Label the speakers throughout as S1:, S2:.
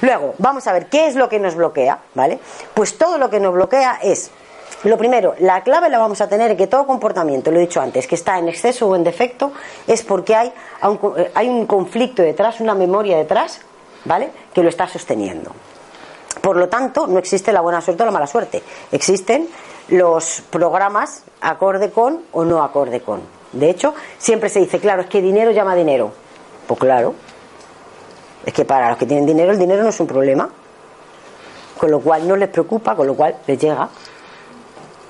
S1: Luego, vamos a ver qué es lo que nos bloquea, ¿vale? Pues todo lo que nos bloquea es, lo primero, la clave la vamos a tener en que todo comportamiento, lo he dicho antes, que está en exceso o en defecto, es porque hay, eh, hay un conflicto detrás, una memoria detrás, ¿vale? Que lo está sosteniendo. Por lo tanto, no existe la buena suerte o la mala suerte. Existen los programas acorde con o no acorde con. De hecho, siempre se dice, claro, es que dinero llama dinero. Pues claro, es que para los que tienen dinero el dinero no es un problema. Con lo cual no les preocupa, con lo cual les llega.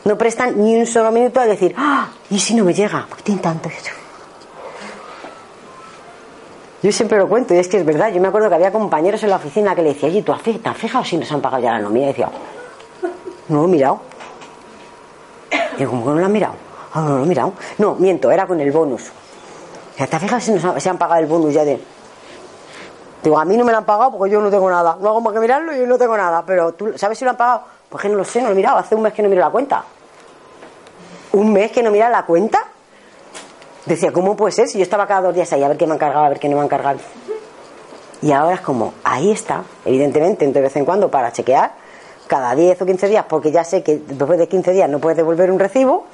S1: No prestan ni un solo minuto a decir, ¡ah! ¿Y si no me llega? ¿Por qué tienen tanto? Yo siempre lo cuento y es que es verdad. Yo me acuerdo que había compañeros en la oficina que le decía, oye, ¿tú te has fijado si nos han pagado ya la nómina? Y decía, no he mirado. Yo, ¿cómo que no lo han mirado? Ah, no, lo mirado. No, miento, era con el bonus. ¿Te has fijado si se han pagado el bonus ya de.? Digo, a mí no me lo han pagado porque yo no tengo nada. No hago más que mirarlo y yo no tengo nada. Pero tú, ¿sabes si lo han pagado? Pues que no lo sé, no lo he mirado. Hace un mes que no miro la cuenta. ¿Un mes que no mira la cuenta? Decía, ¿cómo puede ser? Si yo estaba cada dos días ahí a ver qué me han cargado, a ver qué no me han cargado. Y ahora es como, ahí está, evidentemente, de vez en cuando para chequear, cada 10 o 15 días, porque ya sé que después de 15 días no puedes devolver un recibo,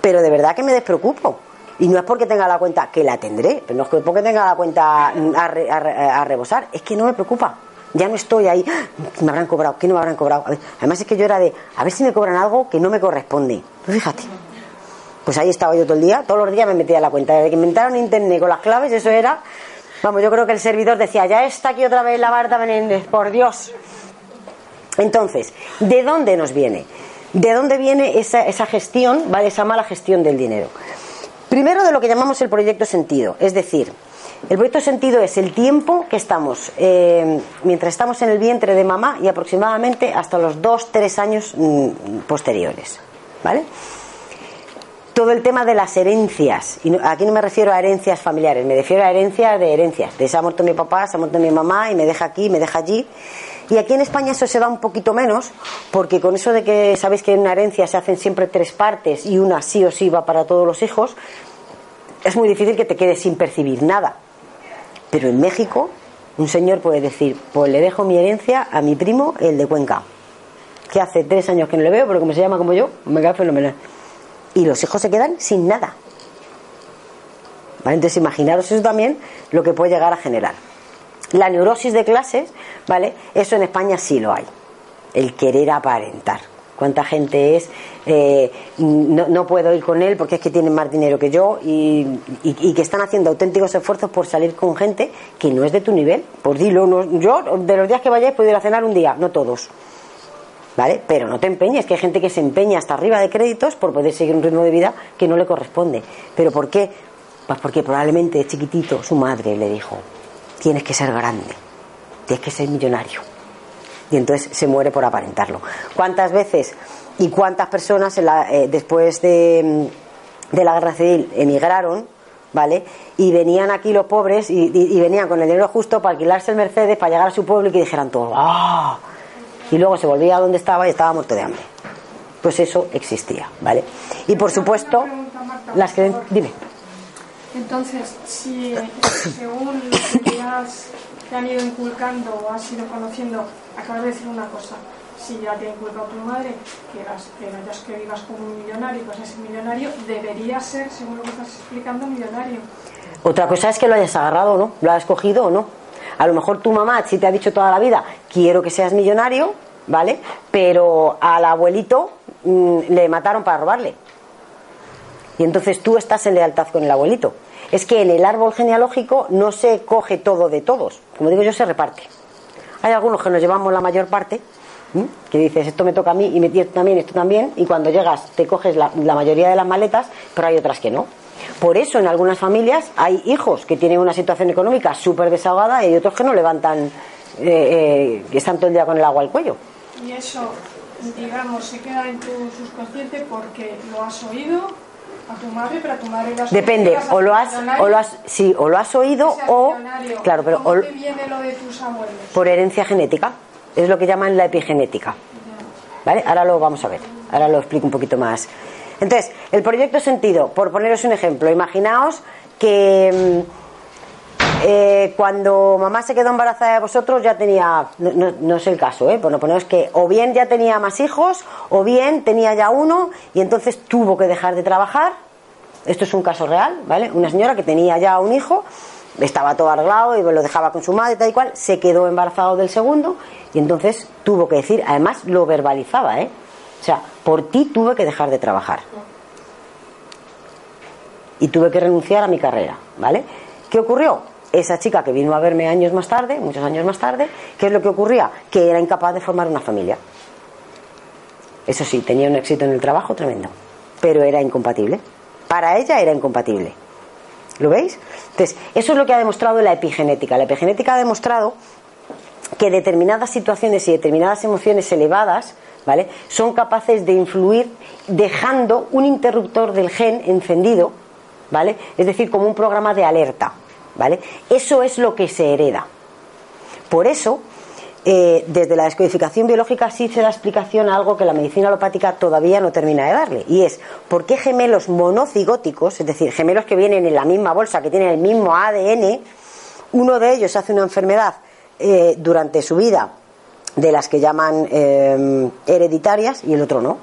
S1: pero de verdad que me despreocupo. Y no es porque tenga la cuenta, que la tendré, pero no es porque tenga la cuenta a, rebosar, es que no me preocupa. Ya no estoy ahí, ¡Ah! me habrán cobrado? ¿Qué no me habrán cobrado? Además es que yo era de, a ver si me cobran algo que no me corresponde. Pues fíjate. Pues ahí estaba yo todo el día, todos los días me metía a la cuenta. Desde que inventaron internet con las claves, eso era, vamos, yo creo que el servidor decía, ya está aquí otra vez la Barta Menéndez, por Dios. Entonces, ¿de dónde nos viene? ¿De dónde viene esa, esa gestión, ¿vale? esa mala gestión del dinero? Primero de lo que llamamos el proyecto sentido, es decir, el proyecto sentido es el tiempo que estamos, eh, mientras estamos en el vientre de mamá y aproximadamente hasta los dos, tres años mm, posteriores. ¿Vale? Todo el tema de las herencias, y aquí no me refiero a herencias familiares, me refiero a herencias de herencias, de se ha muerto mi papá, se ha muerto mi mamá y me deja aquí, me deja allí. Y aquí en España eso se da un poquito menos, porque con eso de que sabéis que en una herencia se hacen siempre tres partes y una sí o sí va para todos los hijos, es muy difícil que te quedes sin percibir nada. Pero en México, un señor puede decir, pues le dejo mi herencia a mi primo, el de Cuenca, que hace tres años que no le veo, pero como se llama como yo, me cae fenomenal. Y los hijos se quedan sin nada. ¿Vale? Entonces imaginaros eso también lo que puede llegar a generar. La neurosis de clases, ¿vale? Eso en España sí lo hay. El querer aparentar. ¿Cuánta gente es? Eh, no, puedo ir con él porque es que tiene más dinero que yo y, que están haciendo auténticos esfuerzos por salir con gente que no es de tu nivel. Pues dilo, yo de los días que vayáis puedo ir a cenar un día, no todos. ¿Vale? Pero no te empeñes, que hay gente que se empeña hasta arriba de créditos por poder seguir un ritmo de vida que no le corresponde. ¿Pero por qué? Pues porque probablemente chiquitito su madre le dijo, tienes que ser grande, tienes que ser millonario. Y entonces se muere por aparentarlo. ¿Cuántas veces y cuántas personas eh, después de, de, la guerra civil emigraron, ¿vale? Y venían aquí los pobres y, venían con el dinero justo para alquilarse el Mercedes, para llegar a su pueblo y que dijeran todo, ¡ah! Y luego se volvía a donde estaba y estaba muerto de hambre. Pues eso existía, ¿vale? Y por supuesto, las creencias. Dime.
S2: Entonces, si según lo que te han ido inculcando o has ido conociendo, acabas de decir una cosa, si ya te ha inculcado tu madre que, eras, que, que vivas como un millonario que ser millonario, debería ser, según lo que estás explicando, millonario.
S1: Otra cosa es que lo hayas agarrado o no, lo has escogido o no. A lo mejor tu mamá sí te ha dicho toda la vida, quiero que seas millonario, ¿vale? Pero al abuelito mm, le mataron para robarle. Y entonces tú estás en lealtad con el abuelito. Es que en el árbol genealógico no se coge todo de todos. Como digo yo, se reparte. Hay algunos que nos llevamos la mayor parte, que dices, esto me toca a mí y me esto también, esto también, y cuando llegas te coges la, mayoría de las maletas, pero hay otras que no. Por eso en algunas familias hay hijos que tienen una situación económica súper desahogada y hay otros que no levantan, eh, eh, que están todo el día con el agua al cuello.
S2: Y eso, digamos, se queda en tu subconsciente porque lo has oído a tu madre, pero a tu madre lo has
S1: Depende, o lo has, o lo has, sí, o lo has oído o, claro, pero
S2: ¿Cómo te viene lo de tus abuelos?
S1: por herencia genética. Es lo que llaman la epigenética. ¿Vale? Ahora lo vamos a ver. Ahora lo explico un poquito más, Entonces, el proyecto sentido, por poneros un ejemplo, imaginaos que mm, eh, cuando mamá se quedó embarazada de vosotros ya tenía, no, es el caso, ¿eh? Bueno, ponemos que o bien ya tenía más hijos, o bien tenía ya uno y entonces tuvo que dejar de trabajar. Esto es un caso real, ¿vale? Una señora que tenía ya un hijo, estaba todo arreglado y lo dejaba con su madre tal y cual, se quedó embarazado del segundo y entonces tuvo que decir, además lo verbalizaba, ¿eh? O sea, por ti tuve que dejar de trabajar. Y tuve que renunciar a mi carrera, ¿vale? ¿Qué ocurrió? Esa chica que vino a verme años más tarde, muchos años más tarde, ¿qué es lo que ocurría? Que era incapaz de formar una familia. Eso sí, tenía un éxito en el trabajo tremendo, pero era incompatible. Para ella era incompatible. ¿Lo veis? Entonces, eso es lo que ha demostrado la epigenética. La epigenética ha demostrado que determinadas situaciones y determinadas emociones elevadas ¿vale? son capaces de influir dejando un interruptor del gen encendido, ¿vale? es decir, como un programa de alerta. ¿Vale? Eso es lo que se hereda. Por eso, eh, desde la descodificación biológica sí se da explicación a algo que la medicina alopática todavía no termina de darle, y es por qué gemelos monocigóticos, es decir, gemelos que vienen en la misma bolsa, que tienen el mismo ADN, uno de ellos hace una enfermedad eh, durante su vida de las que llaman eh, hereditarias y el otro no.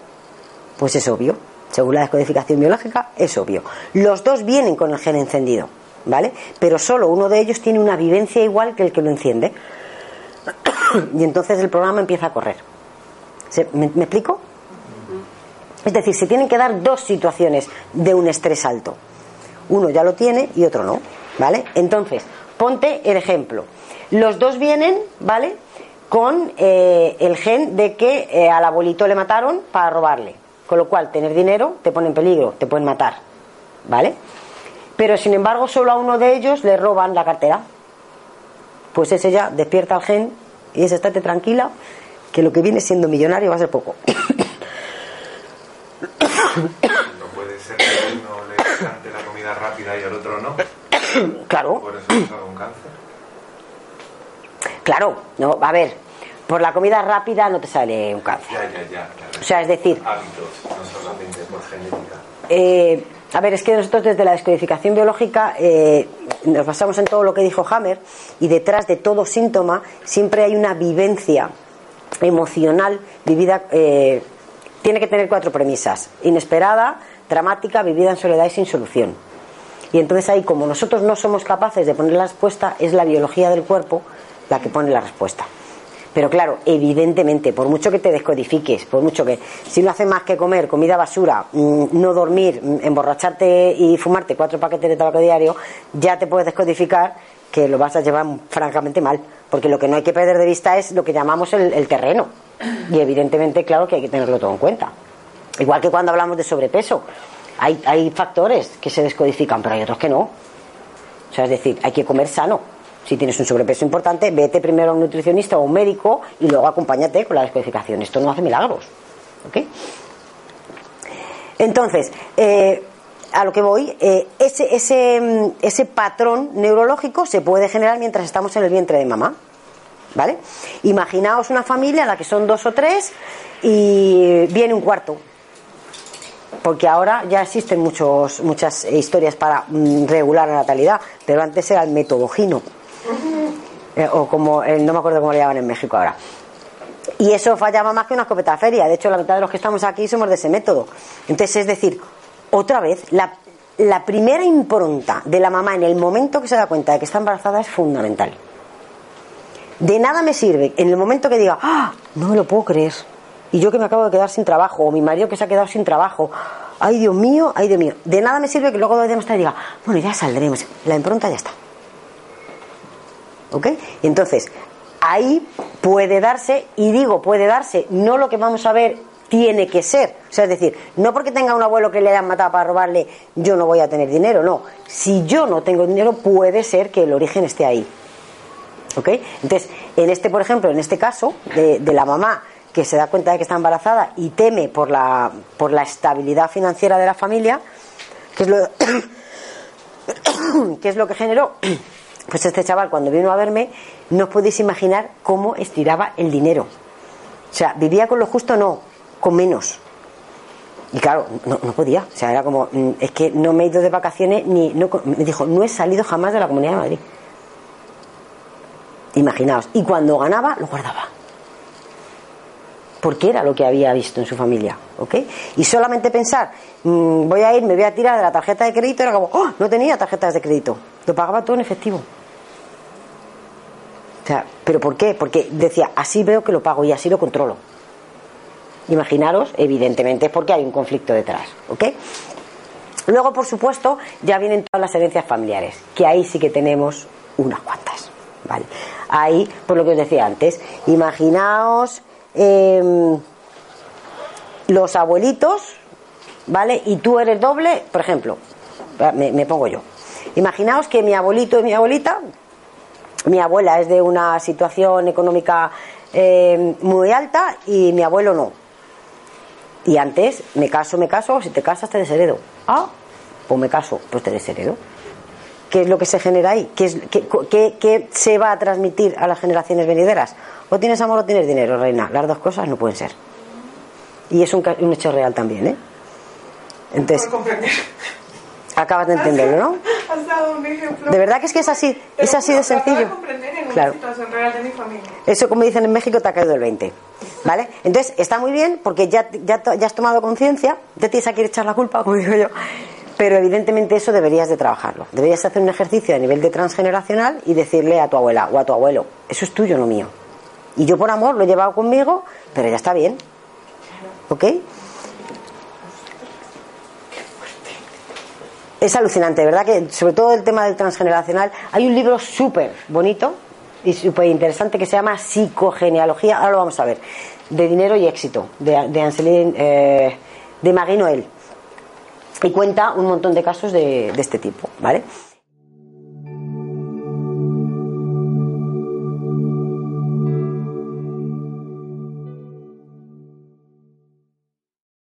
S1: Pues es obvio. Según la descodificación biológica, es obvio. Los dos vienen con el gen encendido, ¿vale? Pero solo uno de ellos tiene una vivencia igual que el que lo enciende. y entonces el programa empieza a correr. ¿Me, ¿Me explico? Es decir, se tienen que dar dos situaciones de un estrés alto. Uno ya lo tiene y otro no, ¿vale? Entonces, ponte el ejemplo. Los dos vienen, ¿vale? Con eh, el gen de que eh, al abuelito le mataron para robarle. Con lo cual, tener dinero te pone en peligro, te pueden matar, ¿vale? Pero sin embargo, solo a uno de ellos le roban la cartera. Pues ese ya despierta el gen y dice, estate tranquila, que lo que viene siendo millonario va a ser poco.
S3: No puede ser que uno le encante la comida rápida y al otro no.
S1: claro.
S3: Por eso es un cáncer.
S1: Claro, no, a ver, por la comida rápida no te sale un cáncer.
S3: Ya, ya, ya. claro.
S1: O sea, es decir,
S3: Hábitos, no solamente por genética.
S1: eh, a ver, es que nosotros desde la descodificación biológica eh, nos basamos en todo lo que dijo Hammer y detrás de todo síntoma siempre hay una vivencia emocional vivida. eh, tiene que tener cuatro premisas: inesperada, dramática, vivida en soledad y sin solución. Y entonces ahí, como nosotros no somos capaces de poner la respuesta, es la biología del cuerpo la que pone la respuesta. Pero claro, evidentemente, por mucho que te descodifiques, por mucho que si no haces más que comer comida basura, mm, no dormir, mm, emborracharte y fumarte cuatro paquetes de tabaco diario, ya te puedes descodificar que lo vas a llevar francamente mal. Porque lo que no hay que perder de vista es lo que llamamos el, el terreno. Y evidentemente, claro que hay que tenerlo todo en cuenta. Igual que cuando hablamos de sobrepeso. Hay, hay factores que se descodifican, pero hay otros que no. O sea, es decir, hay que comer sano. Si tienes un sobrepeso importante, vete primero a un nutricionista o un médico y luego acompáñate con la descodificación. Esto no hace milagros. ¿Ok? Entonces, eh, a lo que voy, eh, ese, ese, mm, ese patrón neurológico se puede generar mientras estamos en el vientre de mamá. ¿Vale? Imaginaos una familia en la que son dos o tres y viene un cuarto. Porque ahora ya existen muchos, muchas historias para mm, regular la natalidad, pero antes era el método Gino. Eh, o como, no me acuerdo cómo le llaman en México ahora. Y eso fallaba más que una escopeta de feria. De hecho, la mitad de los que estamos aquí somos de ese método. Entonces, es decir, otra vez, la, la primera impronta de la mamá en el momento que se da cuenta de que está embarazada es fundamental. De nada me sirve en el momento que diga, ¡ah! No me lo puedo creer. Y yo que me acabo de quedar sin trabajo, o mi marido que se ha quedado sin trabajo. Ay, Dios mío, ay, Dios mío. De nada me sirve que luego días más tarde diga, bueno, ya saldremos. La impronta ya está. ¿Ok? Entonces, ahí puede darse, y digo puede darse, no lo que vamos a ver tiene que ser. O sea, es decir, no porque tenga un abuelo que le hayan matado para robarle, yo no voy a tener dinero, no. Si yo no tengo dinero, puede ser que el origen esté ahí. ¿Ok? Entonces, en este, por ejemplo, en este caso, de, de la mamá que se da cuenta de que está embarazada y teme por la, por la estabilidad financiera de la familia, que es lo, que es lo que generó pues este chaval cuando vino a verme, no os podéis imaginar cómo estiraba el dinero. O sea, vivía con lo justo, no, con menos. Y claro, no, podía. O sea, era como, mm, es que no me he ido de vacaciones ni. No, me dijo, no he salido jamás de la Comunidad de Madrid. Imaginaos. Y cuando ganaba, lo guardaba. Porque era lo que había visto en su familia. ¿Ok? Y solamente pensar, mm, voy a ir, me voy a tirar de la tarjeta de crédito, era como, ¡oh! No tenía tarjetas de crédito. Lo pagaba todo en efectivo. O sea, ¿pero por qué? Porque decía, así veo que lo pago y así lo controlo. Imaginaros, evidentemente, es porque hay un conflicto detrás. ¿Ok? Luego, por supuesto, ya vienen todas las herencias familiares, que ahí sí que tenemos unas cuantas. ¿vale? Ahí, por lo que os decía antes, imaginaos em, los abuelitos, ¿vale? Y tú eres doble, por ejemplo, me, me pongo yo. Imaginaos que mi abuelito y mi abuelita, mi abuela es de una situación económica eh, muy alta y mi abuelo no. Y antes, me caso, me caso, si te casas te desheredo. Ah, pues me caso, pues te desheredo. ¿Qué es lo que se genera ahí? ¿Qué, es, qué, qué- qué se va a transmitir a las generaciones venideras? O tienes amor o tienes dinero, reina. Las dos cosas no pueden ser. Y es un, un hecho real también, ¿eh? Entonces, acabas de entenderlo, ¿no?
S2: Has dado un ejemplo.
S1: De verdad que es que es así,
S2: Te
S1: es así de sencillo. Claro. Eso, como dicen en México, te ha caído el 20. ¿Vale? Entonces, está muy bien porque ya, ya, ya has tomado conciencia, ya tienes a quien echar la culpa, como digo yo. Pero evidentemente eso deberías de trabajarlo. Deberías hacer un ejercicio a nivel de transgeneracional y decirle a tu abuela o a tu abuelo, eso es tuyo, no mío. Y yo por amor lo he llevado conmigo, pero ya está bien. ¿Ok? Es alucinante, ¿verdad? Que sobre todo el tema del transgeneracional. Hay un libro súper bonito y súper interesante que se llama Psicogenealogía. Ahora lo vamos a ver. De dinero y éxito, de, de Angeline, eh, de Marie Noël. Y cuenta un montón de casos de, de este tipo, ¿vale?